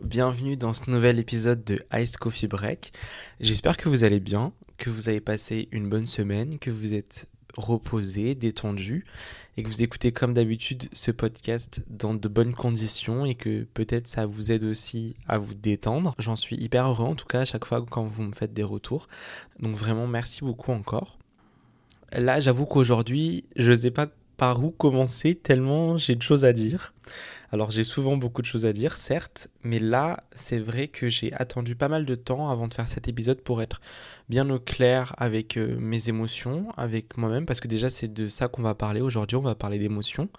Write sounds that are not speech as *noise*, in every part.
Bienvenue dans ce nouvel épisode de Ice Coffee Break. J'espère que vous allez bien, que vous avez passé une bonne semaine, que vous êtes reposé, détendu et que vous écoutez comme d'habitude ce podcast dans de bonnes conditions et que peut-être ça vous aide aussi à vous détendre. J'en suis hyper heureux en tout cas à chaque fois quand vous me faites des retours. Donc vraiment merci beaucoup encore. Là j'avoue qu'aujourd'hui je sais pas par où commencer tellement j'ai de choses à dire. Alors j'ai souvent beaucoup de choses à dire, certes, mais là, c'est vrai que j'ai attendu pas mal de temps avant de faire cet épisode pour être bien au clair avec euh, mes émotions, avec moi-même, parce que déjà c'est de ça qu'on va parler aujourd'hui, on va parler d'émotions.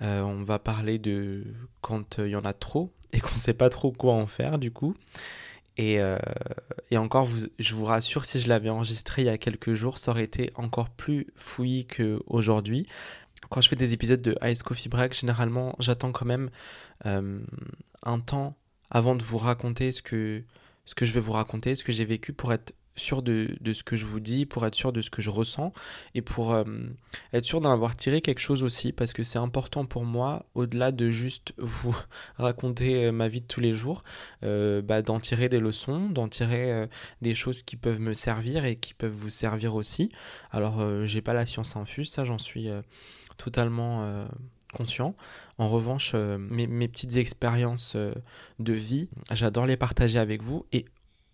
Euh, on va parler de quand euh, il y en a trop et *laughs* qu'on ne sait pas trop quoi en faire du coup. Et, et encore, je vous rassure, si je l'avais enregistré il y a quelques jours, ça aurait été encore plus fouillis qu'aujourd'hui. Quand je fais des épisodes de Ice Coffee Break, généralement, j'attends quand même euh, un temps avant de vous raconter ce que, ce que je vais vous raconter, ce que j'ai vécu pour être sûr de, de, ce que je vous dis, pour être sûr de ce que je ressens et pour euh, être sûr d'en avoir tiré quelque chose aussi parce que c'est important pour moi, au-delà de juste *laughs* vous raconter euh, ma vie de tous les jours, bah, d'en tirer des leçons, d'en tirer des choses qui peuvent me servir et qui peuvent vous servir aussi. Alors, j'ai pas la science infuse, ça j'en suis totalement euh, conscient. En revanche, euh, mes, petites expériences euh, de vie, j'adore les partager avec vous et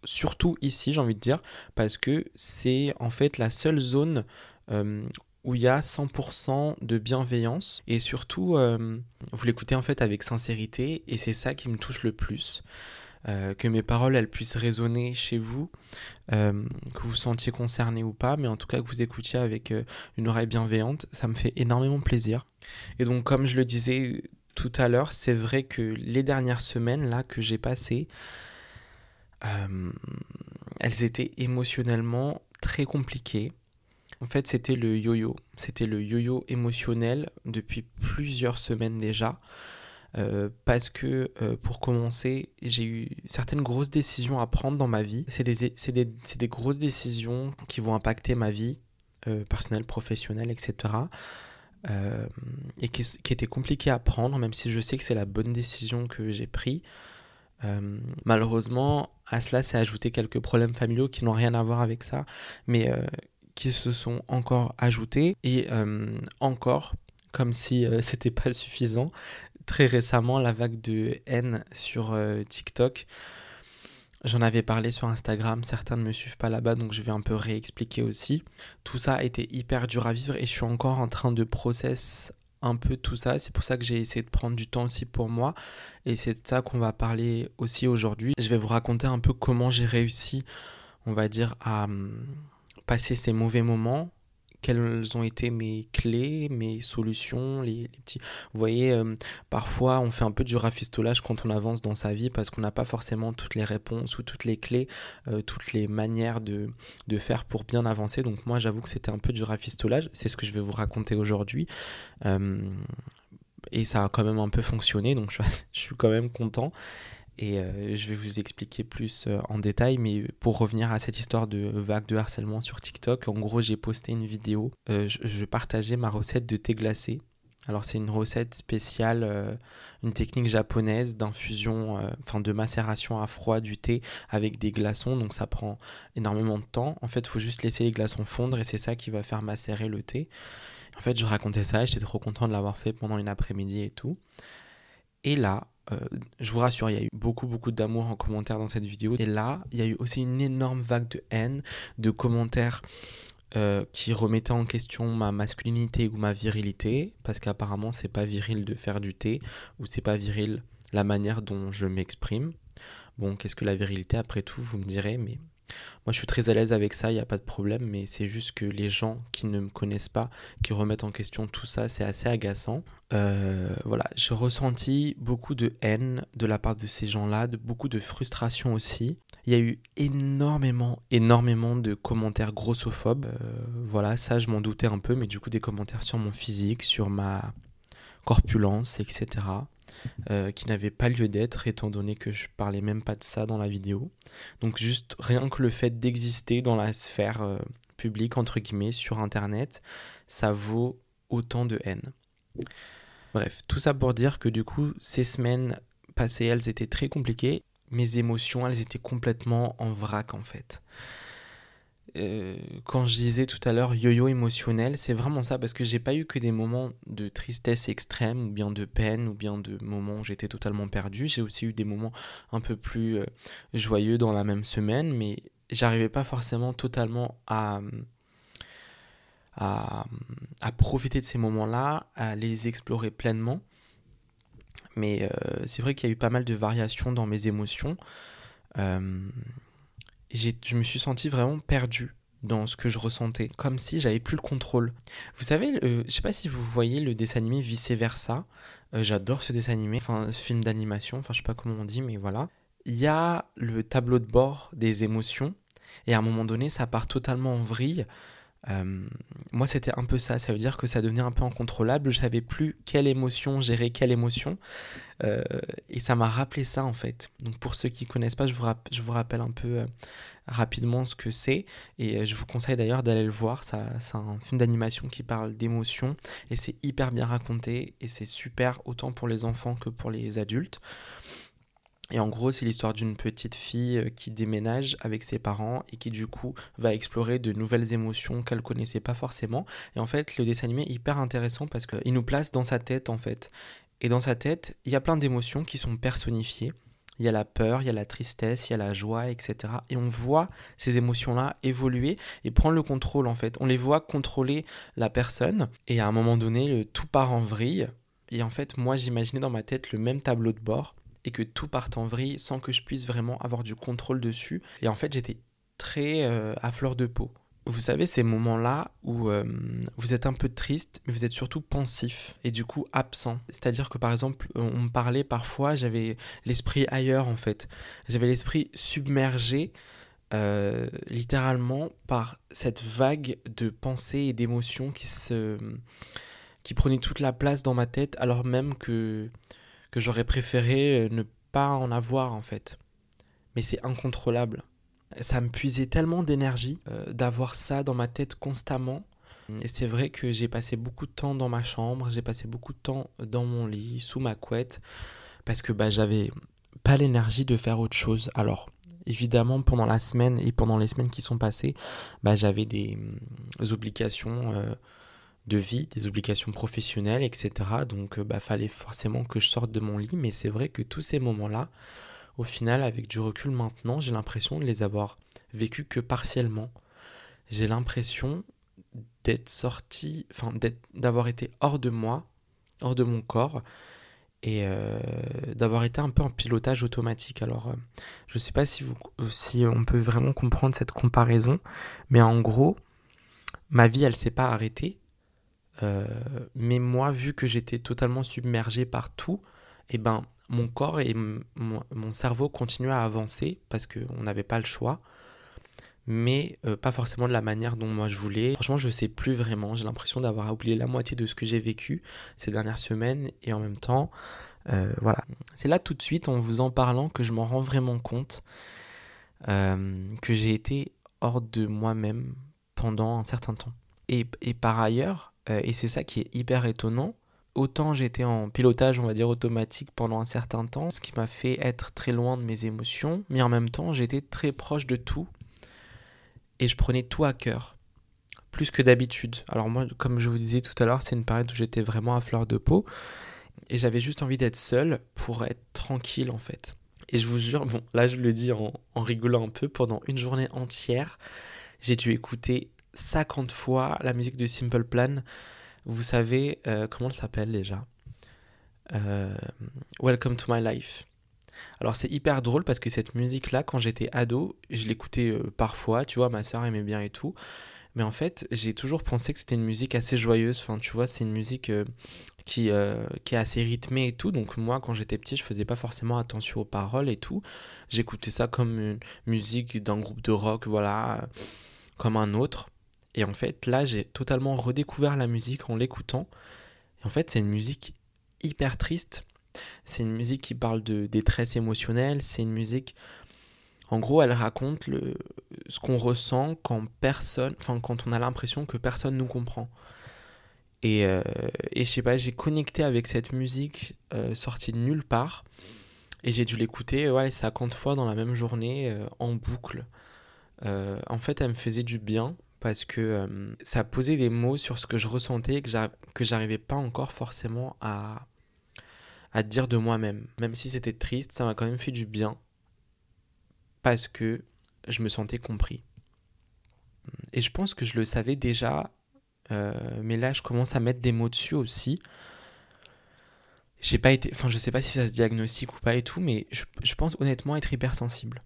surtout ici, j'ai envie de dire, parce que c'est en fait la seule zone où il y a 100% de bienveillance et surtout, vous l'écoutez en fait avec sincérité et c'est ça qui me touche le plus. Euh, que mes paroles elles puissent résonner chez vous, euh, que vous sentiez concerné ou pas, mais en tout cas que vous écoutiez avec euh, une oreille bienveillante, ça me fait énormément plaisir. Et donc comme je le disais tout à l'heure, c'est vrai que les dernières semaines là que j'ai passées, elles étaient émotionnellement très compliquées. En fait, c'était le yo-yo. C'était le yo-yo émotionnel depuis plusieurs semaines déjà. Euh, parce que euh, pour commencer, j'ai eu certaines grosses décisions à prendre dans ma vie. C'est des, grosses décisions qui vont impacter ma vie euh, personnelle, professionnelle, etc. et qui, étaient compliquées à prendre, même si je sais que c'est la bonne décision que j'ai prise. Malheureusement, à cela s'est ajouté quelques problèmes familiaux qui n'ont rien à voir avec ça, mais qui se sont encore ajoutés. Et encore, comme si *laughs* c'était pas suffisant, très récemment la vague de haine sur euh, TikTok. J'en avais parlé sur Instagram, certains ne me suivent pas là-bas, donc je vais un peu réexpliquer aussi. Tout ça a été hyper dur à vivre et je suis encore en train de process un peu tout ça. C'est pour ça que j'ai essayé de prendre du temps aussi pour moi. Et c'est de ça qu'on va parler aussi aujourd'hui. Je vais vous raconter un peu comment j'ai réussi, on va dire, à hum, passer ces mauvais moments quelles ont été mes clés, mes solutions, les, petits... Vous voyez, euh, parfois on fait un peu du rafistolage quand on avance dans sa vie parce qu'on n'a pas forcément toutes les réponses ou toutes les clés, euh, toutes les manières de, de, faire pour bien avancer. Donc moi j'avoue que c'était un peu du rafistolage, c'est ce que je vais vous raconter aujourd'hui. Euh, et ça a quand même un peu fonctionné, donc je, *laughs* je suis quand même content. Et euh, je vais vous expliquer plus euh, en détail, mais pour revenir à cette histoire de vague de harcèlement sur TikTok, en gros j'ai posté une vidéo, euh, je, partageais ma recette de thé glacé. Alors c'est une recette spéciale, une technique japonaise d'infusion, enfin de macération à froid du thé avec des glaçons, donc ça prend énormément de temps. En fait il faut juste laisser les glaçons fondre et c'est ça qui va faire macérer le thé. En fait je racontais ça, j'étais trop content de l'avoir fait pendant une après-midi et tout. Et là, euh, je vous rassure, il y a eu beaucoup, beaucoup d'amour en commentaire dans cette vidéo. Et là, il y a eu aussi une énorme vague de haine, de commentaires euh, qui remettaient en question ma masculinité ou ma virilité, parce qu'apparemment, c'est pas viril de faire du thé, ou c'est pas viril la manière dont je m'exprime. Bon, qu'est-ce que la virilité? Après tout, vous me direz, mais moi, je suis très à l'aise avec ça, il n'y a pas de problème, mais c'est juste que les gens qui ne me connaissent pas, qui remettent en question tout ça, c'est assez agaçant. Euh, voilà, j'ai ressenti beaucoup de haine de la part de ces gens-là, de beaucoup de frustration aussi. Il y a eu énormément, énormément de commentaires grossophobes. Euh, voilà, ça, je m'en doutais un peu, mais du coup, des commentaires sur mon physique, sur ma corpulence, etc. Euh, qui n'avait pas lieu d'être étant donné que je parlais même pas de ça dans la vidéo. Donc juste rien que le fait d'exister dans la sphère euh, publique entre guillemets sur internet, ça vaut autant de haine. Bref, tout ça pour dire que du coup ces semaines passées, elles étaient très compliquées. Mes émotions, elles étaient complètement en vrac en fait. Euh, quand je disais tout à l'heure yo-yo émotionnel, c'est vraiment ça parce que j'ai pas eu que des moments de tristesse extrême ou bien de peine ou bien de moments où j'étais totalement perdu. J'ai aussi eu des moments un peu plus euh, joyeux dans la même semaine, mais j'arrivais pas forcément totalement à, à, profiter de ces moments-là, à les explorer pleinement. Mais euh, c'est vrai qu'il y a eu pas mal de variations dans mes émotions. Je me suis senti vraiment perdu dans ce que je ressentais, comme si j'avais plus le contrôle. Vous savez, je je sais pas si vous voyez le dessin animé Vice Versa. Euh, j'adore ce dessin animé, enfin ce film d'animation, enfin je sais pas comment on dit, mais voilà. Il y a le tableau de bord des émotions, et à un moment donné, ça part totalement en vrille. Euh, moi, c'était un peu ça. Ça veut dire que ça devenait un peu incontrôlable. Je savais plus quelle émotion gérer quelle émotion. Euh, et ça m'a rappelé ça, en fait. Donc, pour ceux qui connaissent pas, je vous, je vous rappelle un peu euh, rapidement ce que c'est. Et je vous conseille d'ailleurs d'aller le voir. Ça, c'est un film d'animation qui parle d'émotions. Et c'est hyper bien raconté. Et c'est super autant pour les enfants que pour les adultes. Et en gros, c'est l'histoire d'une petite fille euh, qui déménage avec ses parents et qui du coup va explorer de nouvelles émotions qu'elle connaissait pas forcément. Et en fait, le dessin animé est hyper intéressant parce qu'il nous place dans sa tête en fait. Et dans sa tête, il y a plein d'émotions qui sont personnifiées. Il y a la peur, il y a la tristesse, il y a la joie, etc. Et on voit ces émotions-là évoluer et prendre le contrôle en fait. On les voit contrôler la personne et à un moment donné, le tout part en vrille. Et en fait, moi, j'imaginais dans ma tête le même tableau de bord et que tout parte en vrille sans que je puisse vraiment avoir du contrôle dessus. Et en fait, j'étais très euh, à fleur de peau. Vous savez, ces moments-là où euh, vous êtes un peu triste, mais vous êtes surtout pensif et du coup absent. C'est-à-dire que par exemple, on me parlait parfois, j'avais l'esprit ailleurs en fait. J'avais l'esprit submergé euh, littéralement par cette vague de pensées et d'émotions qui se qui toute la place dans ma tête alors même que que j'aurais préféré euh, ne pas en avoir en fait. Mais c'est incontrôlable. Ça me puisait tellement d'énergie euh, d'avoir ça dans ma tête constamment. Et c'est vrai que j'ai passé beaucoup de temps dans ma chambre, j'ai passé beaucoup de temps dans mon lit, sous ma couette, parce que bah, j'avais pas l'énergie de faire autre chose. Alors, évidemment, pendant la semaine et pendant les semaines qui sont passées, bah, j'avais des, hum, obligations. Euh, de vie, des obligations professionnelles, etc. Donc, il bah, fallait forcément que je sorte de mon lit. Mais c'est vrai que tous ces moments-là, au final, avec du recul maintenant, j'ai l'impression de les avoir vécus que partiellement. J'ai l'impression d'être sorti, enfin, d'avoir été hors de moi, hors de mon corps, et euh, d'avoir été un peu en pilotage automatique. Alors, euh, je ne sais pas si, vous, si on peut vraiment comprendre cette comparaison, mais en gros, ma vie, elle s'est pas arrêtée, euh, mais moi, vu que j'étais totalement submergé par tout, eh ben, mon corps et mon, cerveau continuaient à avancer parce qu'on n'avait pas le choix, mais euh, pas forcément de la manière dont moi je voulais. Franchement, je sais plus vraiment. J'ai l'impression d'avoir oublié la moitié de ce que j'ai vécu ces dernières semaines et en même temps, euh, voilà. C'est là tout de suite, en vous en parlant, que je m'en rends vraiment compte que j'ai été hors de moi-même pendant un certain temps. Et, et par ailleurs, euh, et c'est ça qui est hyper étonnant. Autant j'étais en pilotage, on va dire, automatique pendant un certain temps, ce qui m'a fait être très loin de mes émotions, mais en même temps, j'étais très proche de tout et je prenais tout à cœur, plus que d'habitude. Alors moi, comme je vous disais tout à l'heure, c'est une période où j'étais vraiment à fleur de peau et j'avais juste envie d'être seul pour être tranquille en fait. Et je vous jure, bon, là je le dis en, en rigolant un peu, pendant une journée entière, j'ai dû écouter 50 fois la musique de Simple Plan. Vous savez, euh, comment elle s'appelle déjà? Euh, Welcome to My Life. Alors c'est hyper drôle parce que cette musique-là, quand j'étais ado, je l'écoutais euh, parfois, tu vois, ma soeur aimait bien et tout. Mais en fait, j'ai toujours pensé que c'était une musique assez joyeuse. Enfin, tu vois, c'est une musique qui, qui est assez rythmée et tout. Donc moi, quand j'étais petit, je faisais pas forcément attention aux paroles et tout. J'écoutais ça comme une musique d'un groupe de rock, voilà, comme un autre. Et en fait, là, j'ai totalement redécouvert la musique en l'écoutant. Et en fait, c'est une musique hyper triste. C'est une musique qui parle de détresse émotionnelle. C'est une musique. En gros, elle raconte le, ce qu'on ressent quand personne, enfin, quand on a l'impression que personne nous comprend. Et, euh, et je sais pas, j'ai connecté avec cette musique euh, sortie de nulle part. Et j'ai dû l'écouter ouais, 50 fois dans la même journée, euh, en boucle. Euh, en fait, elle me faisait du bien parce que euh, ça posait des mots sur ce que je ressentais et que j'arrivais pas encore forcément à, à dire de moi-même. Même si c'était triste, ça m'a quand même fait du bien parce que je me sentais compris. Et je pense que je le savais déjà, mais là je commence à mettre des mots dessus aussi j'ai pas été. Enfin, je sais pas si ça se diagnostique ou pas et tout, mais je, pense honnêtement être hypersensible.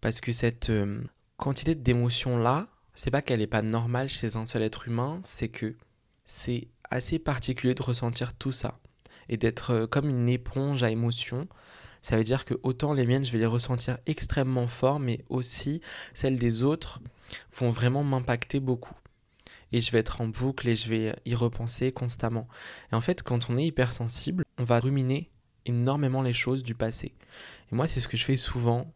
Parce que cette euh, quantité d'émotions-là, c'est pas qu'elle est pas normale chez un seul être humain, c'est que c'est assez particulier de ressentir tout ça. Et d'être euh, comme une éponge à émotions. Ça veut dire que autant les miennes, je vais les ressentir extrêmement fort, mais aussi celles des autres vont vraiment m'impacter beaucoup et je vais être en boucle et je vais y repenser constamment. Et en fait, quand on est hypersensible, on va ruminer énormément les choses du passé. Et moi, c'est ce que je fais souvent.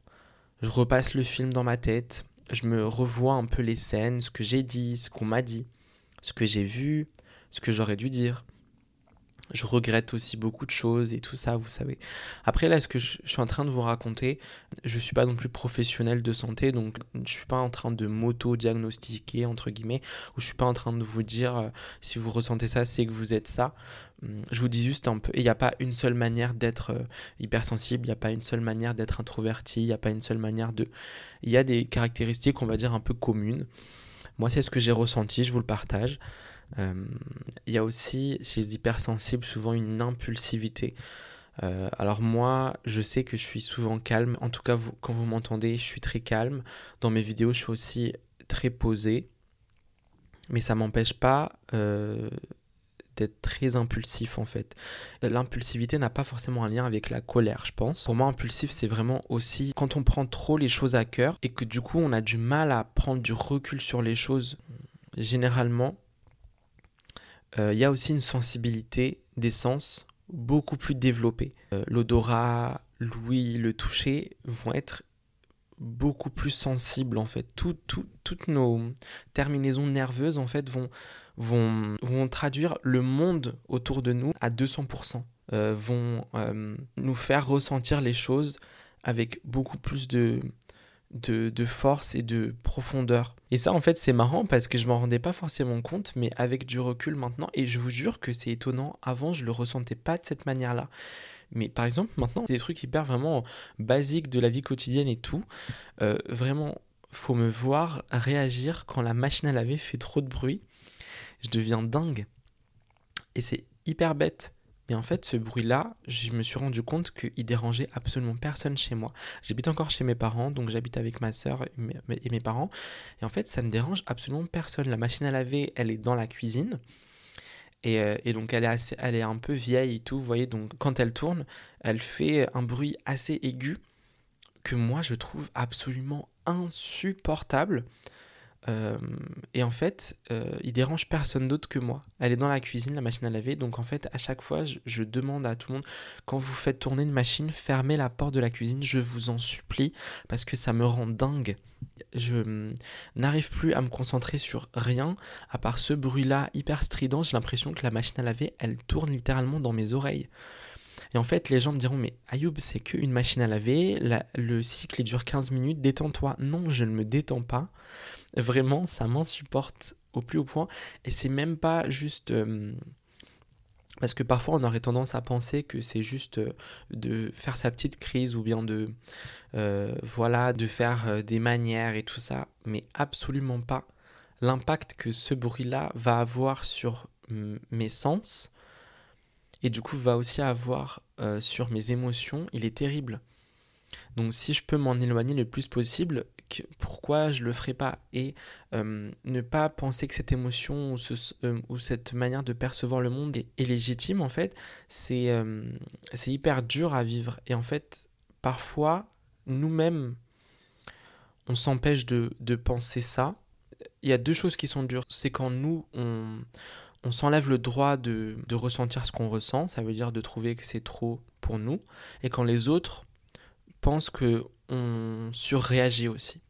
Je repasse le film dans ma tête, je me revois un peu les scènes, ce que j'ai dit, ce qu'on m'a dit, ce que j'ai vu, ce que j'aurais dû dire je regrette aussi beaucoup de choses et tout ça, vous savez. Après, là, ce que je, suis en train de vous raconter, je ne suis pas non plus professionnel de santé, donc je ne suis pas en train de m'auto-diagnostiquer, entre guillemets, ou je ne suis pas en train de vous dire euh, si vous ressentez ça, c'est que vous êtes ça. Hum, je vous dis juste un peu, il n'y a pas une seule manière d'être euh, hypersensible, il n'y a pas une seule manière d'être introverti, il n'y a pas une seule manière de... Il y a des caractéristiques, on va dire, un peu communes. Moi, c'est ce que j'ai ressenti, je vous le partage. Euh, il y a aussi chez les hypersensibles souvent une impulsivité. Euh, alors moi, je sais que je suis souvent calme. En tout cas, quand vous m'entendez, je suis très calme. Dans mes vidéos, je suis aussi très posé. Mais ça m'empêche pas d'être très impulsif en fait. L'impulsivité n'a pas forcément un lien avec la colère, je pense. Pour moi, impulsif, c'est vraiment aussi quand on prend trop les choses à cœur et que du coup, on a du mal à prendre du recul sur les choses. Généralement, euh, il y a aussi une sensibilité des sens beaucoup plus développée. Euh, l'odorat, l'ouïe, le toucher vont être beaucoup plus sensibles en fait. toutes nos terminaisons nerveuses en fait vont, vont, traduire le monde autour de nous à 200%. Euh, vont nous faire ressentir les choses avec beaucoup plus de, de, force et de profondeur. Et ça, en fait, c'est marrant parce que je m'en rendais pas forcément compte, mais avec du recul maintenant, et je vous jure que c'est étonnant. Avant, je le ressentais pas de cette manière-là. Mais par exemple, maintenant, des trucs hyper vraiment basiques de la vie quotidienne et tout. Euh, vraiment, faut me voir réagir quand la machine à laver fait trop de bruit. Je deviens dingue. Et c'est hyper bête. Mais en fait, ce bruit-là, je me suis rendu compte qu'il dérangeait absolument personne chez moi. J'habite encore chez mes parents, donc j'habite avec ma soeur et mes, parents. Et en fait, ça ne dérange absolument personne. La machine à laver, elle est dans la cuisine. Et, euh, donc, elle est, assez, elle est un peu vieille et tout. Vous voyez, donc quand elle tourne, elle fait un bruit assez aigu que moi, je trouve absolument insupportable. Euh, et en fait, euh, il dérange personne d'autre que moi. Elle est dans la cuisine, la machine à laver. Donc en fait, à chaque fois, je, demande à tout le monde, quand vous faites tourner une machine, fermez la porte de la cuisine, je vous en supplie, parce que ça me rend dingue. Je n'arrive plus à me concentrer sur rien, à part ce bruit-là hyper strident. J'ai l'impression que la machine à laver, elle tourne littéralement dans mes oreilles. Et en fait, les gens me diront, mais Ayoub, c'est qu'une machine à laver, le cycle il dure 15 minutes, détends-toi. Non, je ne me détends pas. Vraiment, ça m'insupporte au plus haut point. Et c'est même pas juste. Euh, parce que parfois on aurait tendance à penser que c'est juste euh, de faire sa petite crise ou bien de euh, voilà de faire des manières et tout ça, mais absolument pas. L'impact que ce bruit-là va avoir sur mes sens et du coup va aussi avoir sur mes émotions, il est terrible. Donc si je peux m'en éloigner le plus possible, pourquoi je le ferai pas. Et euh, ne pas penser que cette émotion euh, ou, cette manière de percevoir le monde est, légitime en fait c'est euh, c'est hyper dur à vivre. Et en fait parfois nous-mêmes on s'empêche de, penser ça. Il y a deux choses qui sont dures. C'est quand nous on, on s'enlève le droit de ressentir ce qu'on ressent ça veut dire de trouver que c'est trop pour nous. Et quand les autres pensent que on surréagit aussi.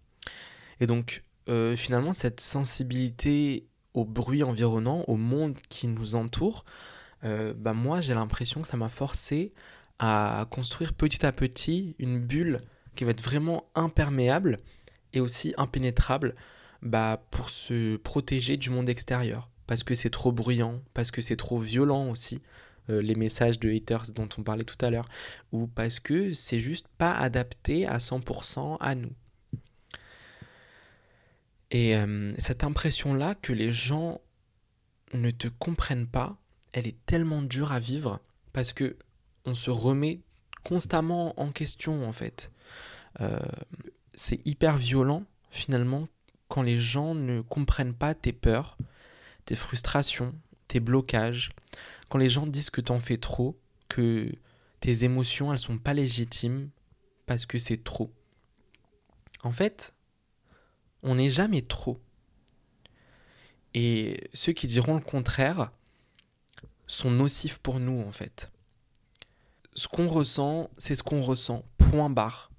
Et donc, euh, finalement, cette sensibilité au bruit environnant, au monde qui nous entoure, euh, bah moi, j'ai l'impression que ça m'a forcé à construire petit à petit une bulle qui va être vraiment imperméable et aussi impénétrable bah, pour se protéger du monde extérieur. Parce que c'est trop bruyant, parce que c'est trop violent aussi, euh, les messages de haters dont on parlait tout à l'heure, ou parce que c'est juste pas adapté à 100% à nous. Et euh, cette impression-là que les gens ne te comprennent pas, elle est tellement dure à vivre parce que on se remet constamment en question en fait. Euh, c'est hyper violent finalement quand les gens ne comprennent pas tes peurs, tes frustrations, tes blocages, quand les gens disent que t'en fais trop, que tes émotions elles sont pas légitimes parce que c'est trop. En fait, on n'est jamais trop. Et ceux qui diront le contraire sont nocifs pour nous en fait. Ce qu'on ressent, c'est ce qu'on ressent, point barre.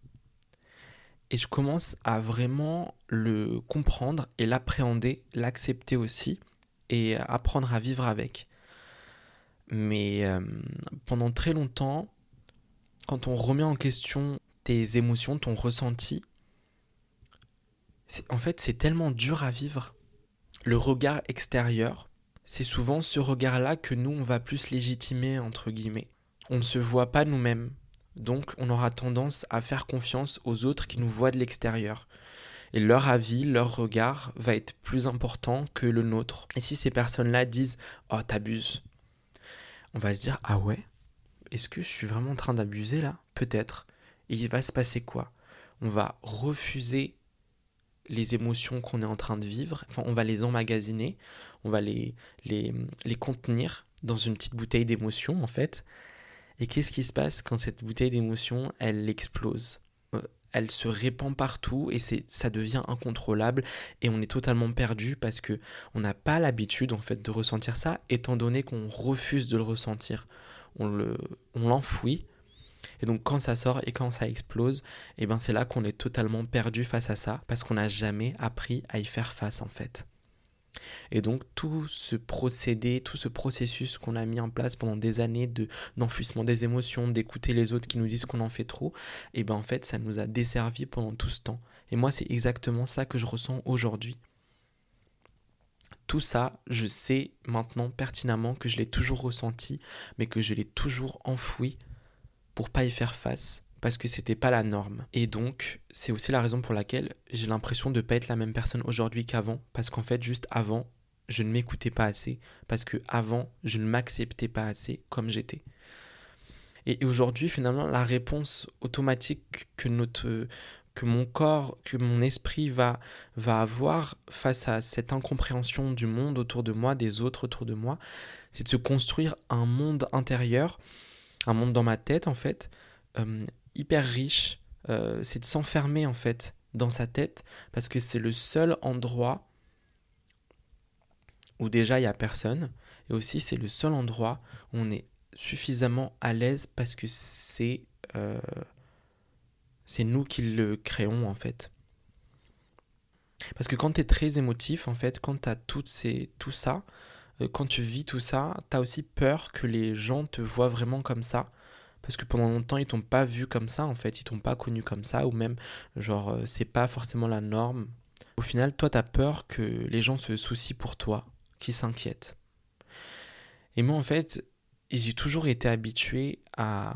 Et je commence à vraiment le comprendre et l'appréhender, l'accepter aussi et apprendre à vivre avec. Mais euh, pendant très longtemps, quand on remet en question tes émotions, ton ressenti, en fait c'est tellement dur à vivre. Le regard extérieur, c'est souvent ce regard-là que nous, on va plus légitimer, entre guillemets. On ne se voit pas nous-mêmes. Donc on aura tendance à faire confiance aux autres qui nous voient de l'extérieur. Et leur avis, leur regard va être plus important que le nôtre. Et si ces personnes-là disent Oh, t'abuses, on va se dire Ah ouais Est-ce que je suis vraiment en train d'abuser là? Peut-être. Et il va se passer quoi? On va refuser les émotions qu'on est en train de vivre, enfin on va les emmagasiner, on va les, les, contenir dans une petite bouteille d'émotions en fait, et qu'est-ce qui se passe quand cette bouteille d'émotion, elle explose? Elle se répand partout et c'est, ça devient incontrôlable et on est totalement perdu parce que on n'a pas l'habitude en fait de ressentir ça, étant donné qu'on refuse de le ressentir. On, le, l'enfouit. Et donc quand ça sort et quand ça explose, et eh ben c'est là qu'on est totalement perdu face à ça parce qu'on n'a jamais appris à y faire face en fait. Et donc tout ce procédé, tout ce processus qu'on a mis en place pendant des années de d'enfouissement des émotions, d'écouter les autres qui nous disent qu'on en fait trop, et ben en fait ça nous a desservi pendant tout ce temps. Et moi c'est exactement ça que je ressens aujourd'hui. Tout ça, je sais maintenant pertinemment que je l'ai toujours ressenti, mais que je l'ai toujours enfoui pour pas y faire face parce que c'était pas la norme. Et donc, c'est aussi la raison pour laquelle j'ai l'impression de pas être la même personne aujourd'hui qu'avant, parce qu'en fait, juste avant, je ne m'écoutais pas assez, parce que avant, je ne m'acceptais pas assez comme j'étais. Et aujourd'hui, finalement, la réponse automatique que notre que mon corps, que mon esprit va, va avoir face à cette incompréhension du monde autour de moi, des autres autour de moi, c'est de se construire un monde intérieur, un monde dans ma tête en fait, euh, hyper riche, euh, c'est de s'enfermer en fait dans sa tête parce que c'est le seul endroit où déjà il n'y a personne et aussi c'est le seul endroit où on est suffisamment à l'aise parce que c'est euh, c'est nous qui le créons en fait. Parce que quand tu es très émotif, en fait, quand tu as toutes ces, tout ça, euh, quand tu vis tout ça, tu as aussi peur que les gens te voient vraiment comme ça parce que pendant longtemps ils t'ont pas vu comme ça en fait, ils t'ont pas connu comme ça ou même genre euh, c'est pas forcément la norme. Au final, toi tu as peur que les gens se soucient pour toi, qu'ils s'inquiètent. Et moi en fait, j'ai toujours été habitué à,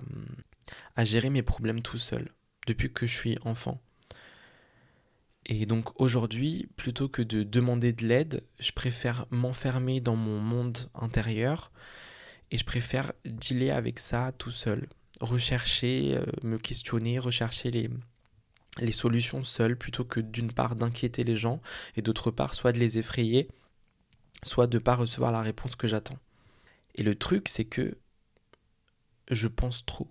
à gérer mes problèmes tout seul depuis que je suis enfant. Et donc aujourd'hui, plutôt que de demander de l'aide, je préfère m'enfermer dans mon monde intérieur et je préfère dealer avec ça tout seul rechercher, euh, me questionner, rechercher les, solutions seules plutôt que d'une part d'inquiéter les gens et d'autre part soit de les effrayer, soit de ne pas recevoir la réponse que j'attends. Et le truc, c'est que je pense trop.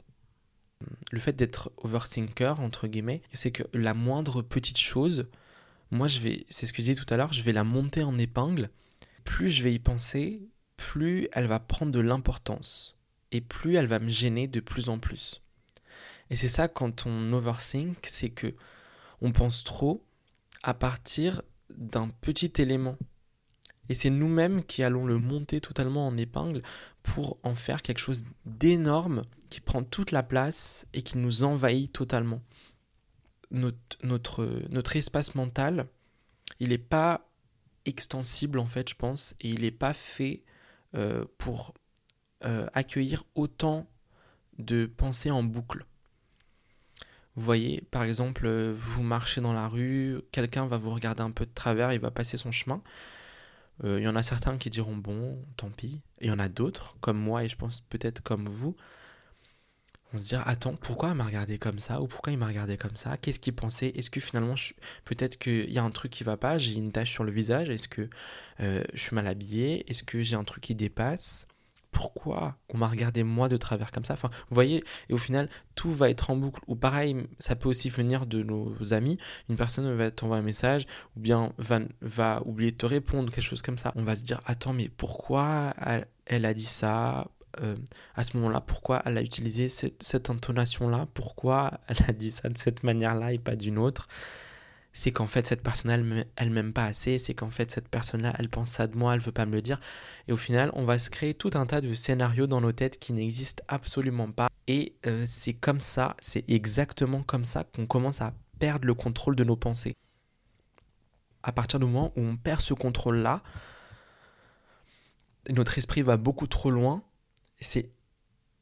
Le fait d'être overthinker, entre guillemets, c'est que la moindre petite chose, moi je vais, c'est ce que je disais tout à l'heure, je vais la monter en épingle. Plus je vais y penser, plus elle va prendre de l'importance et plus elle va me gêner de plus en plus. Et c'est ça quand on overthink, c'est que on pense trop à partir d'un petit élément. Et c'est nous-mêmes qui allons le monter totalement en épingle pour en faire quelque chose d'énorme qui prend toute la place et qui nous envahit totalement. Notre, notre, notre espace mental, il n'est pas extensible en fait, je pense, et il n'est pas fait euh, pour euh, accueillir autant de pensées en boucle. Vous voyez, par exemple, euh, vous marchez dans la rue, quelqu'un va vous regarder un peu de travers, il va passer son chemin. Il y en a certains qui diront bon, tant pis. Il y en a d'autres, comme moi et je pense peut-être comme vous, on se dire attends pourquoi il m'a regardé comme ça ou pourquoi il m'a regardé comme ça? Qu'est-ce qu'il pensait? Est-ce que finalement peut-être qu'il y a un truc qui va pas j'ai une tache sur le visage? Est-ce que euh, je suis mal habillé? Est-ce que j'ai un truc qui dépasse? Pourquoi on m'a regardé moi de travers comme ça. Vous voyez et au final tout va être en boucle. Ou pareil ça peut aussi venir de nos amis. Une personne va t'envoyer un message ou bien va, va oublier de te répondre quelque chose comme ça. On va se dire attends mais pourquoi elle a dit ça euh, à ce moment-là, pourquoi elle a utilisé cette, intonation-là, pourquoi elle a dit ça de cette manière-là et pas d'une autre? C'est qu'en fait, cette personne, elle, m'aime pas assez, c'est qu'en fait, cette personne-là, elle pense ça de moi, elle veut pas me le dire. Et au final, on va se créer tout un tas de scénarios dans nos têtes qui n'existent absolument pas. Et euh, c'est comme ça, c'est exactement comme ça qu'on commence à perdre le contrôle de nos pensées. À partir du moment où on perd ce contrôle-là, notre esprit va beaucoup trop loin c'est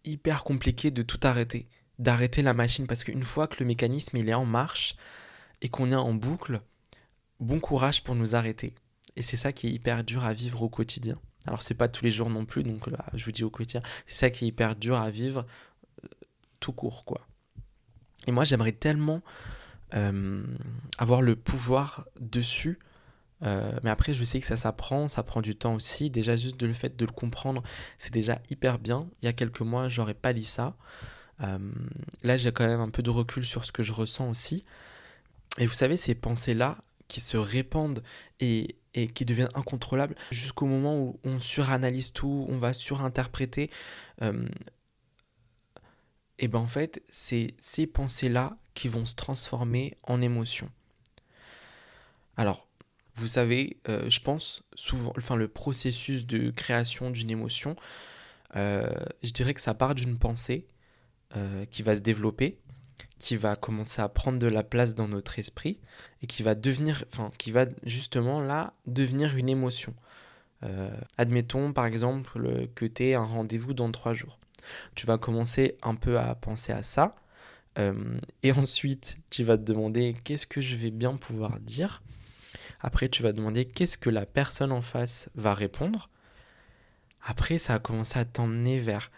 hyper compliqué de tout arrêter, d'arrêter la machine, parce qu'une fois que le mécanisme il est en marche et qu'on est en boucle, bon courage pour nous arrêter. Et c'est ça qui est hyper dur à vivre au quotidien. Alors c'est pas tous les jours non plus, donc là je vous dis au quotidien, c'est ça qui est hyper dur à vivre euh, tout court quoi. Et moi j'aimerais tellement euh, avoir le pouvoir dessus euh, mais après, je sais que ça s'apprend, ça prend du temps aussi. Déjà, juste de le fait de le comprendre, c'est déjà hyper bien. Il y a quelques mois, j'aurais pas lu ça. Là, j'ai quand même un peu de recul sur ce que je ressens aussi. Et vous savez, ces pensées-là qui se répandent et, et qui deviennent incontrôlables jusqu'au moment où on suranalyse tout, on va surinterpréter. Euh, et ben en fait, c'est ces pensées-là qui vont se transformer en émotions. Alors, vous savez, euh, je pense souvent, enfin le processus de création d'une émotion, euh, je dirais que ça part d'une pensée qui va se développer, qui va commencer à prendre de la place dans notre esprit et qui va devenir, enfin qui va justement là devenir une émotion. admettons par exemple que tu aies un rendez-vous dans trois jours. Tu vas commencer un peu à penser à ça. et ensuite, tu vas te demander qu'est-ce que je vais bien pouvoir dire? Après, tu vas demander qu'est-ce que la personne en face va répondre? Après, ça a commencé à t'emmener vers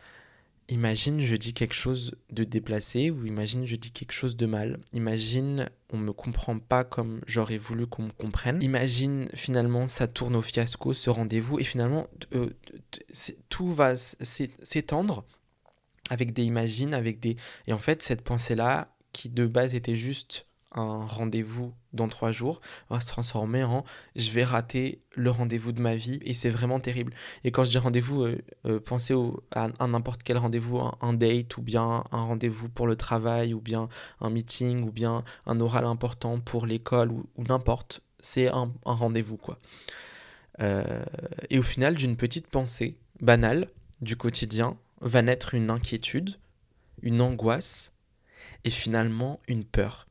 imagine je dis quelque chose de déplacé ou imagine je dis quelque chose de mal. Imagine on me comprend pas comme j'aurais voulu qu'on me comprenne. Imagine finalement ça tourne au fiasco ce rendez-vous et finalement euh, tout va s'étendre avec des imagines, avec des et en fait cette pensée là qui de base était juste un rendez-vous dans trois jours va se transformer en je vais rater le rendez-vous de ma vie et c'est vraiment terrible. Et quand je dis rendez-vous, euh, euh, pensez à, n'importe quel rendez-vous, un, date ou bien un rendez-vous pour le travail ou bien un meeting ou bien un oral important pour l'école ou, n'importe. C'est un, rendez-vous quoi. Euh, et au final, d'une petite pensée banale du quotidien va naître une inquiétude, une angoisse et finalement une peur.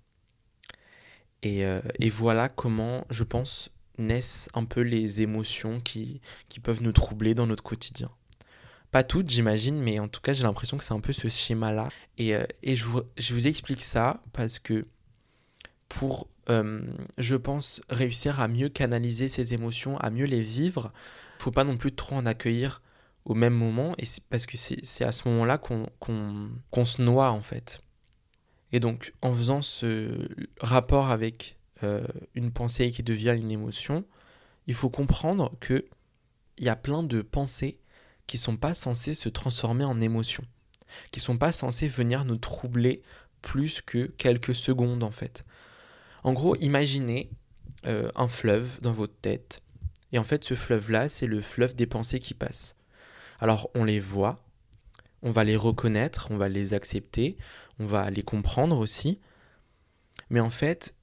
Euh, et, voilà comment, je pense, naissent un peu les émotions qui, qui peuvent nous troubler dans notre quotidien. Pas toutes, j'imagine, mais en tout cas, j'ai l'impression que c'est un peu ce schéma-là. Et, euh, et je, vous, je, vous, explique ça parce que pour, euh, je pense, réussir à mieux canaliser ces émotions, à mieux les vivre, il faut pas non plus trop en accueillir au même moment, et parce que c'est à ce moment-là qu'on se noie, en fait. Et donc, en faisant ce rapport avec euh, une pensée qui devient une émotion, il faut comprendre que il y a plein de pensées qui sont pas censées se transformer en émotion, qui sont pas censées venir nous troubler plus que quelques secondes en fait. En gros, imaginez euh, un fleuve dans votre tête, et en fait, ce fleuve-là, c'est le fleuve des pensées qui passent. Alors, on les voit, on va les reconnaître, on va les accepter, on va les comprendre aussi. Mais en fait,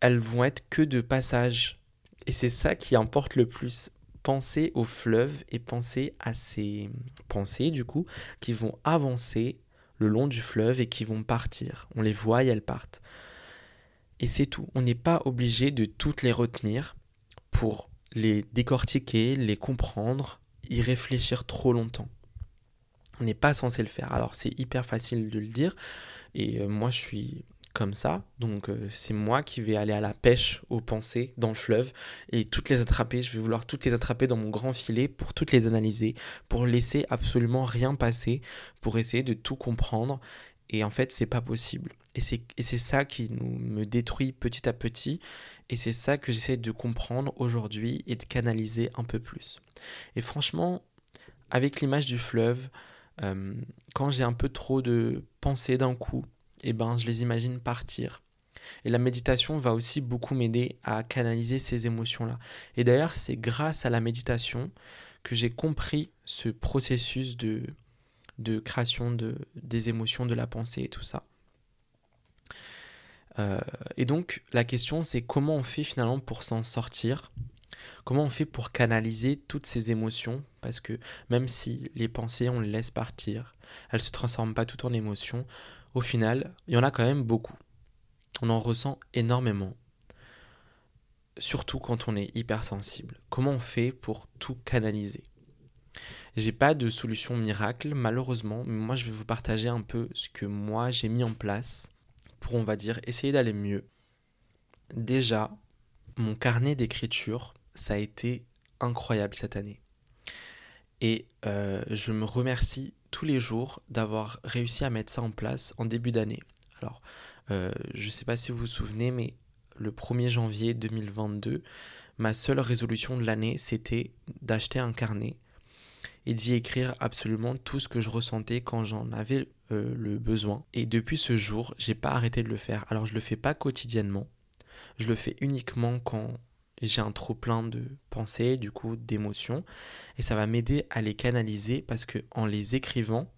elles vont être que de passage. Et c'est ça qui importe le plus. pensez au fleuve et pensez à ces pensées, du coup, qui vont avancer le long du fleuve et qui vont partir. On les voit et elles partent. Et c'est tout. On n'est pas obligé de toutes les retenir pour les décortiquer, les comprendre, y réfléchir trop longtemps. On n'est pas censé le faire. Alors c'est hyper facile de le dire. Et euh, moi je suis comme ça. Donc euh, c'est moi qui vais aller à la pêche aux pensées dans le fleuve et toutes les attraper. Je vais vouloir toutes les attraper dans mon grand filet pour toutes les analyser, pour laisser absolument rien passer, pour essayer de tout comprendre. Et en fait, c'est pas possible. Et c'est ça qui nous, me détruit petit à petit. Et c'est ça que j'essaie de comprendre aujourd'hui et de canaliser un peu plus. Et franchement, avec l'image du fleuve, euh, quand j'ai un peu trop de pensées d'un coup, eh ben, je les imagine partir. Et la méditation va aussi beaucoup m'aider à canaliser ces émotions-là. Et d'ailleurs, c'est grâce à la méditation que j'ai compris ce processus de, de création de, des émotions, de la pensée et tout ça. Euh, et donc, la question, c'est comment on fait finalement pour s'en sortir? Comment on fait pour canaliser toutes ces émotions? Parce que même si les pensées, on les laisse partir, elles ne se transforment pas toutes en émotions, au final, il y en a quand même beaucoup. On en ressent énormément. Surtout quand on est hypersensible. Comment on fait pour tout canaliser? J'ai pas de solution miracle, malheureusement, mais moi je vais vous partager un peu ce que moi j'ai mis en place pour, on va dire, essayer d'aller mieux. Déjà, mon carnet d'écriture, ça a été incroyable cette année. Et euh, je me remercie tous les jours d'avoir réussi à mettre ça en place en début d'année. Alors, euh, je ne sais pas si vous vous souvenez, mais le 1er janvier 2022, ma seule résolution de l'année, c'était d'acheter un carnet et d'y écrire absolument tout ce que je ressentais quand j'en avais euh, le besoin. Et depuis ce jour, j'ai pas arrêté de le faire. Alors je le fais pas quotidiennement, je le fais uniquement quand j'ai un trop plein de pensées, du coup d'émotions, et ça va m'aider à les canaliser parce que en les écrivant,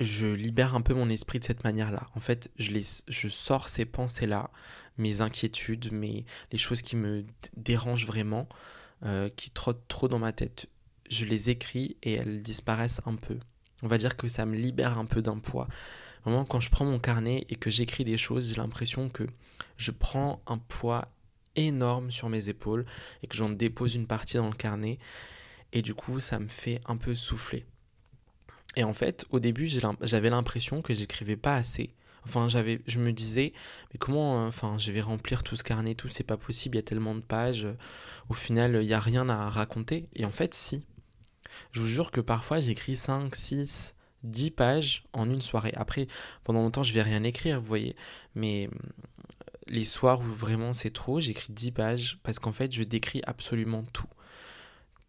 je libère un peu mon esprit de cette manière-là. En fait, je, je sors ces pensées-là, mes inquiétudes, mes, les choses qui me dérangent vraiment, euh, qui trottent trop dans ma tête. Je les écris et elles disparaissent un peu. On va dire que ça me libère un peu d'un poids. Quand je prends mon carnet et que j'écris des choses, j'ai l'impression que je prends un poids énorme sur mes épaules et que j'en dépose une partie dans le carnet. Et du coup, ça me fait un peu souffler. Et en fait, au début, j'avais l'impression que j'écrivais pas assez. Enfin, j'avais, je me disais, mais comment, enfin, je vais remplir tout ce carnet, tout, c'est pas possible, il y a tellement de pages. Au final, il n'y a rien à raconter. Et en fait, si. Je vous jure que parfois, j'écris 5, 6, 10 pages en une soirée. Après, pendant longtemps, je vais rien écrire, vous voyez. Mais euh, les soirs où vraiment c'est trop, j'écris 10 pages parce qu'en fait, je décris absolument tout.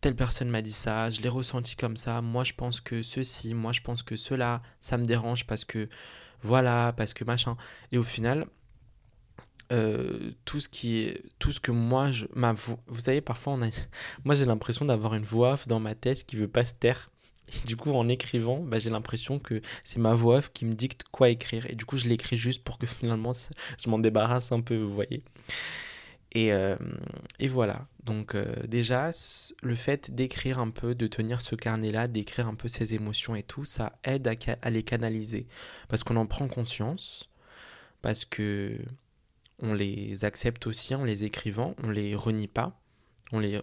Telle personne m'a dit ça, je l'ai ressenti comme ça, moi je pense que ceci, moi je pense que cela, ça me dérange parce que voilà, parce que machin. Et au final, euh, tout ce qui est tout ce que moi je vous savez parfois *laughs* moi j'ai l'impression d'avoir une voix dans ma tête qui veut pas se taire et du coup, en écrivant, bah, j'ai l'impression que c'est ma voix qui me dicte quoi écrire. Et du coup, je l'écris juste pour que *laughs* finalement, je m'en débarrasse un peu, vous voyez. Et, euh, et voilà. Donc euh, déjà, le fait d'écrire un peu, de tenir ce carnet-là, d'écrire un peu ses émotions et tout, ça aide à, à les canaliser. Parce qu'on en prend conscience, parce que on les accepte aussi en les écrivant, on les renie pas, on les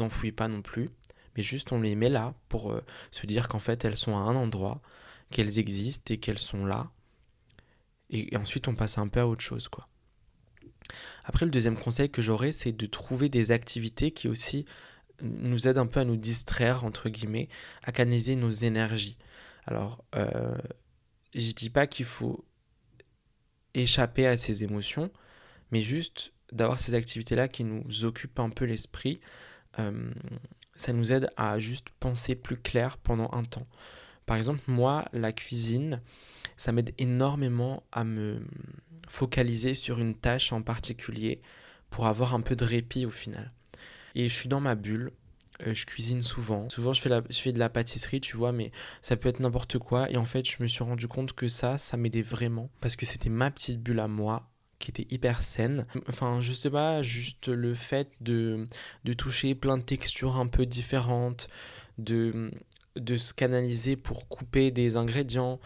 enfouit pas non plus mais juste on les met là pour euh, se dire qu'en fait elles sont à un endroit, qu'elles existent et qu'elles sont là. Et, ensuite on passe un peu à autre chose quoi. Après le deuxième conseil que j'aurais c'est de trouver des activités qui aussi nous aident un peu à nous distraire entre guillemets, à canaliser nos énergies. Alors euh, je dis pas qu'il faut échapper à ces émotions, mais juste d'avoir ces activités-là qui nous occupent un peu l'esprit, euh, ça nous aide à juste penser plus clair pendant un temps. Par exemple, moi, la cuisine, ça m'aide énormément à me focaliser sur une tâche en particulier pour avoir un peu de répit au final. Et je suis dans ma bulle, euh, je cuisine souvent. Souvent, je fais, la, je fais de la pâtisserie, tu vois, mais ça peut être n'importe quoi. Et en fait, je me suis rendu compte que ça, ça m'aidait vraiment. Parce que c'était ma petite bulle à moi qui était hyper saine. Enfin, je sais pas, juste le fait de, de toucher plein de textures un peu différentes, de, de se canaliser pour couper des ingrédients,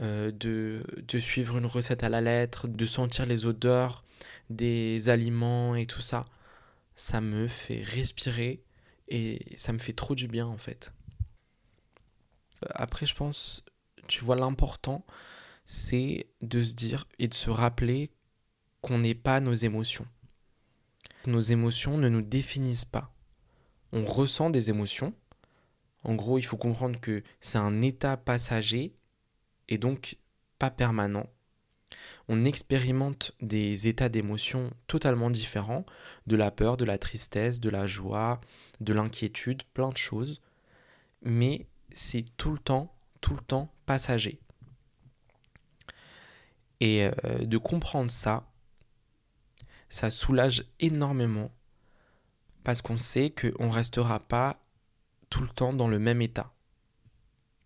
euh, de, de suivre une recette à la lettre, de sentir les odeurs des aliments et tout ça, ça me fait respirer et ça me fait trop du bien en fait. Après, je pense, tu vois, l'important, c'est de se dire et de se rappeler qu'on n'est pas nos émotions. Nos émotions ne nous définissent pas. On ressent des émotions. En gros, il faut comprendre que c'est un état passager et donc pas permanent. On expérimente des états d'émotions totalement différents, de la peur, de la tristesse, de la joie, de l'inquiétude, plein de choses. Mais c'est tout le temps, tout le temps passager. Et euh, de comprendre ça, ça soulage énormément parce qu'on sait qu'on ne restera pas tout le temps dans le même état.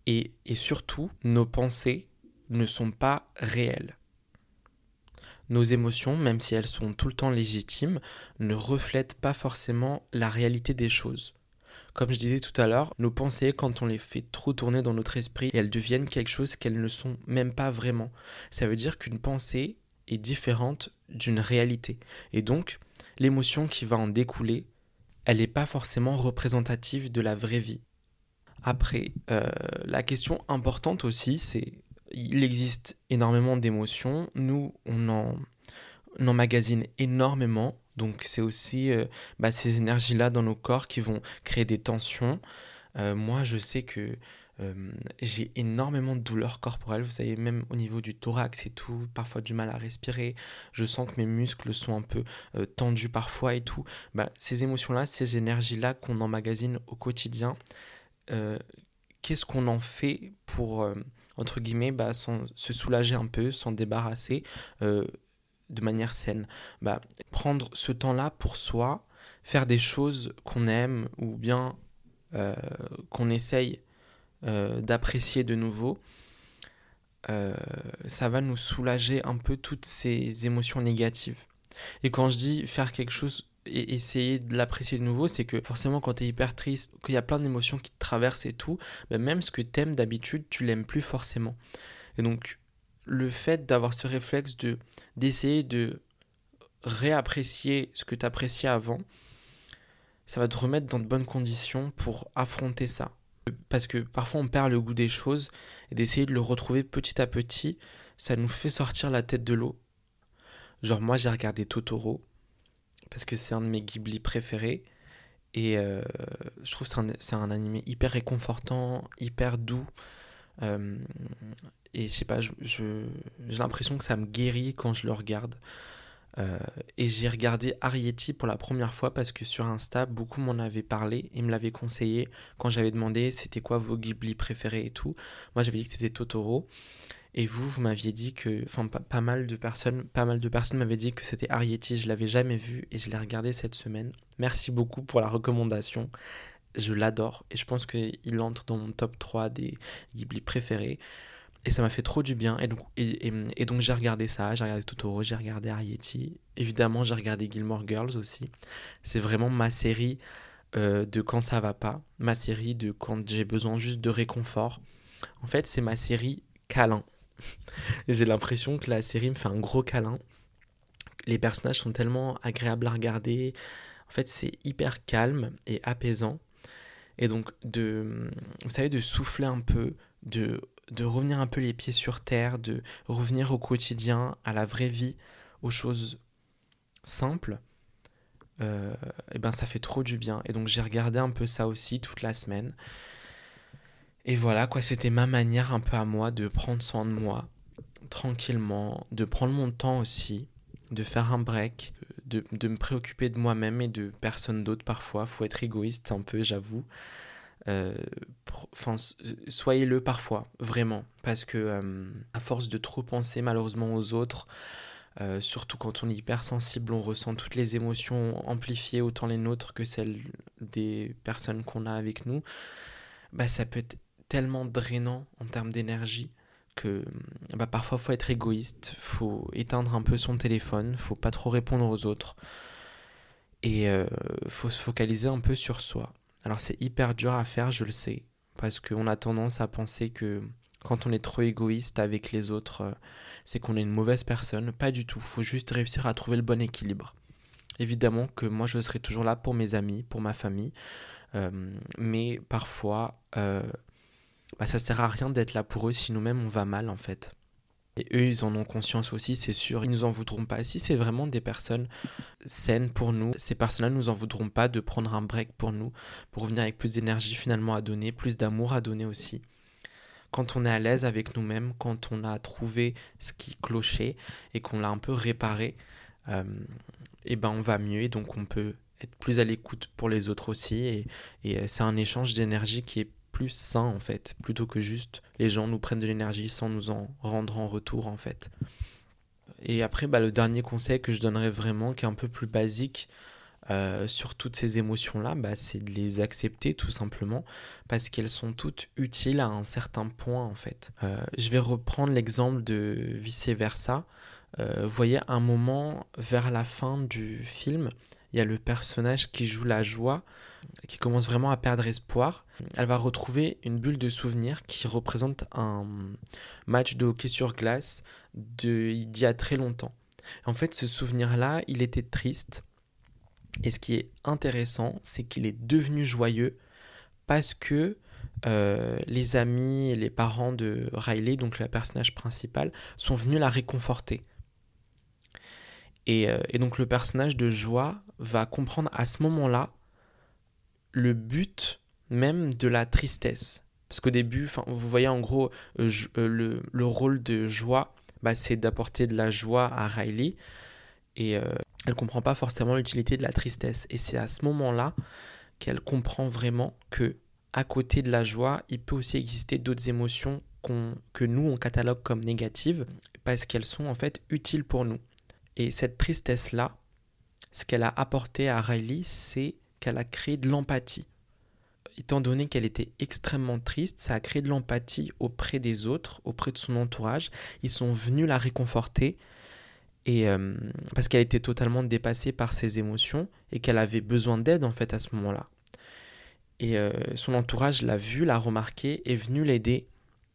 Et, et surtout, nos pensées ne sont pas réelles. Nos émotions, même si elles sont tout le temps légitimes, ne reflètent pas forcément la réalité des choses. Comme je disais tout à l'heure, nos pensées, quand on les fait trop tourner dans notre esprit, elles deviennent quelque chose qu'elles ne sont même pas vraiment. Ça veut dire qu'une pensée est différente d'une réalité. Et donc, l'émotion qui va en découler, elle n'est pas forcément représentative de la vraie vie. Après, euh, la question importante aussi, c'est il existe énormément d'émotions. Nous, on en, on emmagasine énormément donc c'est aussi euh, bah, ces énergies-là dans nos corps qui vont créer des tensions. Euh, moi, je sais que euh, j'ai énormément de douleurs corporelles, vous savez, même au niveau du thorax et tout, parfois du mal à respirer. Je sens que mes muscles sont un peu tendus parfois et tout. Bah, ces émotions-là, ces énergies-là qu'on emmagasine au quotidien, qu'est-ce qu'on en fait pour, entre guillemets, bah, se soulager un peu, s'en débarrasser de manière saine? Bah, prendre ce temps-là pour soi, faire des choses qu'on aime ou bien euh, qu'on essaye euh, d'apprécier de nouveau, euh, ça va nous soulager un peu toutes ces émotions négatives. Et quand je dis faire quelque chose et essayer de l'apprécier de nouveau, c'est que forcément quand tu es hyper triste, qu'il y a plein d'émotions qui te traversent et tout, bah, même ce que tu aimes d'habitude, tu l'aimes plus forcément. Et donc le fait d'avoir ce réflexe de d'essayer de réapprécier ce que tu appréciais avant, ça va te remettre dans de bonnes conditions pour affronter ça. Parce que parfois on perd le goût des choses et d'essayer de le retrouver petit à petit, ça nous fait sortir la tête de l'eau. Genre moi j'ai regardé Totoro parce que c'est un de mes Ghibli préférés et euh, je trouve que c'est un, un, animé hyper réconfortant, hyper doux. Euh, et je sais pas, j'ai l'impression que ça me guérit quand je le regarde. Euh, et j'ai regardé Arietti pour la première fois parce que sur Insta, beaucoup m'en avaient parlé et me l'avaient conseillé quand j'avais demandé c'était quoi vos Ghibli préférés et tout. Moi j'avais dit que c'était Totoro. Et vous, vous m'aviez dit que, enfin pas, mal de personnes, pas mal de personnes m'avaient dit que c'était Arietti. Je l'avais jamais vu et je l'ai regardé cette semaine. Merci beaucoup pour la recommandation. Je l'adore et je pense qu'il entre dans mon top 3 des Ghibli préférés. Et ça m'a fait trop du bien. Et donc, et, donc j'ai regardé ça, j'ai regardé Totoro, j'ai regardé Arietti. Évidemment, j'ai regardé Gilmore Girls aussi. C'est vraiment ma série euh, de quand ça va pas, ma série de quand j'ai besoin juste de réconfort. En fait, c'est ma série câlin. *laughs* j'ai l'impression que la série me fait un gros câlin. Les personnages sont tellement agréables à regarder. En fait, c'est hyper calme et apaisant. Et donc, de, vous savez, de souffler un peu, de de revenir un peu les pieds sur terre, de revenir au quotidien, à la vraie vie, aux choses simples, et euh, eh ben ça fait trop du bien. Et donc j'ai regardé un peu ça aussi toute la semaine. Et voilà, quoi, c'était ma manière un peu à moi de prendre soin de moi, tranquillement, de prendre mon temps aussi, de faire un break, de, de me préoccuper de moi-même et de personne d'autre parfois. Faut être égoïste un peu, j'avoue. Euh, soyez-le parfois, vraiment, parce que euh, à force de trop penser malheureusement aux autres, euh, surtout quand on est hypersensible, on ressent toutes les émotions amplifiées, autant les nôtres que celles des personnes qu'on a avec nous, bah, ça peut être tellement drainant en termes d'énergie que bah, parfois faut être égoïste, faut éteindre un peu son téléphone, faut pas trop répondre aux autres et euh, faut se focaliser un peu sur soi. Alors c'est hyper dur à faire, je le sais, parce qu'on a tendance à penser que quand on est trop égoïste avec les autres, euh, c'est qu'on est une mauvaise personne. Pas du tout, faut juste réussir à trouver le bon équilibre. Évidemment que moi je serai toujours là pour mes amis, pour ma famille, euh, mais parfois euh, bah, ça sert à rien d'être là pour eux si nous-mêmes on va mal en fait. Et eux, ils en ont conscience aussi, c'est sûr. Ils nous en voudront pas. Si c'est vraiment des personnes saines pour nous, ces personnes-là nous en voudront pas de prendre un break pour nous, pour venir avec plus d'énergie finalement à donner, plus d'amour à donner aussi. Quand on est à l'aise avec nous-mêmes, quand on a trouvé ce qui clochait et qu'on l'a un peu réparé, et euh, eh ben on va mieux et donc on peut être plus à l'écoute pour les autres aussi. Et, et euh, c'est un échange d'énergie qui est plus sain en fait, plutôt que juste les gens nous prennent de l'énergie sans nous en rendre en retour en fait. Et après, bah, le dernier conseil que je donnerais vraiment, qui est un peu plus basique euh, sur toutes ces émotions-là, bah, c'est de les accepter tout simplement, parce qu'elles sont toutes utiles à un certain point en fait. Euh, je vais reprendre l'exemple de vice-versa. Euh, vous voyez, un moment vers la fin du film, il y a le personnage qui joue la joie, qui commence vraiment à perdre espoir. Elle va retrouver une bulle de souvenir qui représente un match de hockey sur glace d'il y a très longtemps. En fait, ce souvenir-là, il était triste. Et ce qui est intéressant, c'est qu'il est devenu joyeux parce que euh, les amis et les parents de Riley, donc le personnage principal, sont venus la réconforter. Euh, et, donc le personnage de Joie va comprendre à ce moment-là le but même de la tristesse. Parce qu'au début, vous voyez en gros euh, euh, le, rôle de Joie, bah, c'est d'apporter de la joie à Riley. Et elle elle comprend pas forcément l'utilité de la tristesse. Et c'est à ce moment-là qu'elle comprend vraiment que à côté de la joie, il peut aussi exister d'autres émotions que nous on catalogue comme négatives parce qu'elles sont en fait utiles pour nous. Et cette tristesse-là, ce qu'elle a apporté à Riley, c'est qu'elle a créé de l'empathie. Étant donné qu'elle était extrêmement triste, ça a créé de l'empathie auprès des autres, auprès de son entourage. Ils sont venus la réconforter et euh, parce qu'elle était totalement dépassée par ses émotions et qu'elle avait besoin d'aide en fait à ce moment-là. Et euh, son entourage l'a vu, l'a remarqué, est venu l'aider.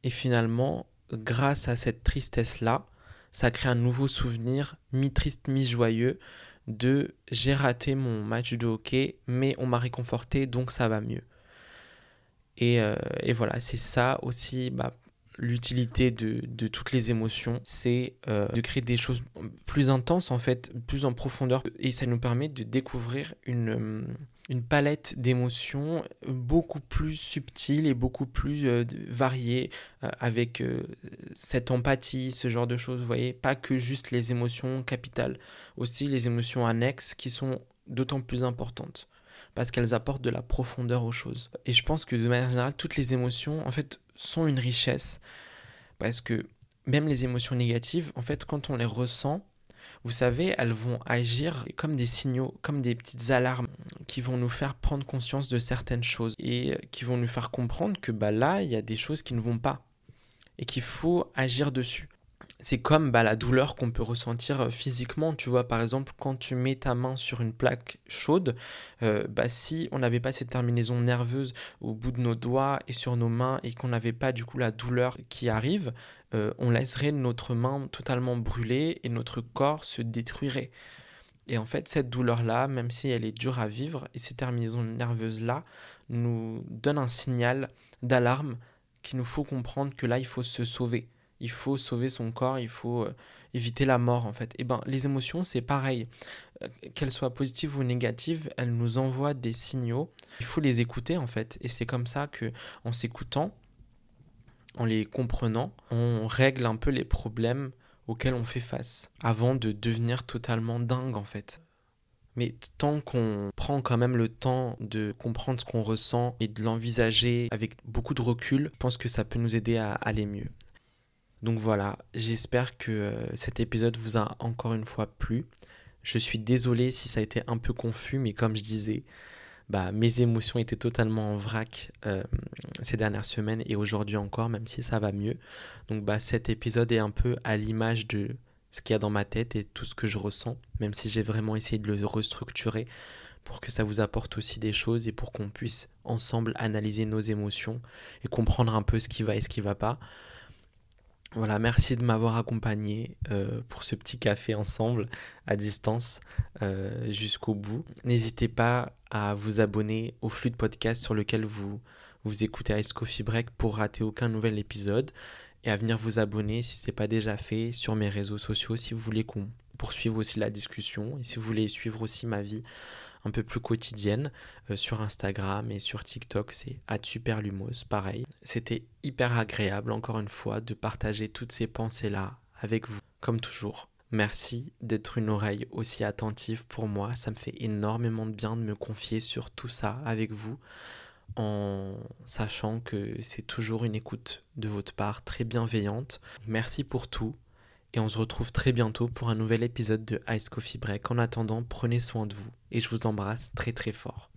Et finalement, grâce à cette tristesse-là, ça crée un nouveau souvenir, mi-triste, mi-joyeux, de j'ai raté mon match de hockey, mais on m'a réconforté, donc ça va mieux. Et, euh, voilà, c'est ça aussi bah, l'utilité de, toutes les émotions, c'est euh, de créer des choses plus intenses en fait, plus en profondeur, et ça nous permet de découvrir une, euh, une palette d'émotions beaucoup plus subtile et beaucoup plus euh, variée avec cette empathie, ce genre de choses, vous voyez, pas que juste les émotions capitales, aussi les émotions annexes qui sont d'autant plus importantes parce qu'elles apportent de la profondeur aux choses. Et je pense que de manière générale, toutes les émotions, en fait, sont une richesse parce que même les émotions négatives, en fait, quand on les ressent, vous savez, elles vont agir comme des signaux, comme des petites alarmes qui vont nous faire prendre conscience de certaines choses et qui vont nous faire comprendre que bah, là, il y a des choses qui ne vont pas et qu'il faut agir dessus c'est comme bah, la douleur qu'on peut ressentir euh, physiquement. Tu vois, par exemple, quand tu mets ta main sur une plaque chaude, euh, bah, si on n'avait pas cette terminaison nerveuse au bout de nos doigts et sur nos mains et qu'on n'avait pas du coup la douleur qui arrive, euh, on laisserait notre main totalement brûlée et notre corps se détruirait. Et en fait, cette douleur-là, même si elle est dure à vivre, et ces terminaisons nerveuses-là nous donnent un signal d'alarme qu'il nous faut comprendre que là, il faut se sauver il faut sauver son corps, il faut euh, éviter la mort en fait. Et eh ben les émotions c'est pareil, euh, qu'elles soient positives ou négatives, elles nous envoient des signaux. Il faut les écouter en fait. Et c'est comme ça que en s'écoutant, en les comprenant, on règle un peu les problèmes auxquels on fait face avant de devenir totalement dingue en fait. Mais tant qu'on prend quand même le temps de comprendre ce qu'on ressent et de l'envisager avec beaucoup de recul, je pense que ça peut nous aider à aller mieux. Donc voilà, j'espère que euh, cet épisode vous a encore une fois plu. Je suis désolé si ça a été un peu confus, mais comme je disais, bah, mes émotions étaient totalement en vrac euh, ces dernières semaines et aujourd'hui encore, même si ça va mieux. Donc bah, cet épisode est un peu à l'image de ce qu'il y a dans ma tête et tout ce que je ressens, même si j'ai vraiment essayé de le restructurer pour que ça vous apporte aussi des choses et pour qu'on puisse ensemble analyser nos émotions et comprendre un peu ce qui va et ce qui va pas. Voilà, merci de m'avoir accompagné euh, pour ce petit café ensemble à distance euh, jusqu'au bout. N'hésitez pas à vous abonner au flux de podcast sur lequel vous, vous écoutez Ice Coffee Break pour rater aucun nouvel épisode et à venir vous abonner si ce n'est pas déjà fait sur mes réseaux sociaux si vous voulez qu'on poursuive aussi la discussion et si vous voulez suivre aussi ma vie un peu plus quotidienne euh, sur Instagram et sur TikTok, c'est @superlumos, pareil. C'était hyper agréable encore une fois de partager toutes ces pensées là avec vous comme toujours. Merci d'être une oreille aussi attentive pour moi, ça me fait énormément de bien de me confier sur tout ça avec vous en sachant que c'est toujours une écoute de votre part très bienveillante. Merci pour tout et on se retrouve très bientôt pour un nouvel épisode de Ice Coffee Break. En attendant, prenez soin de vous et je vous embrasse très très fort.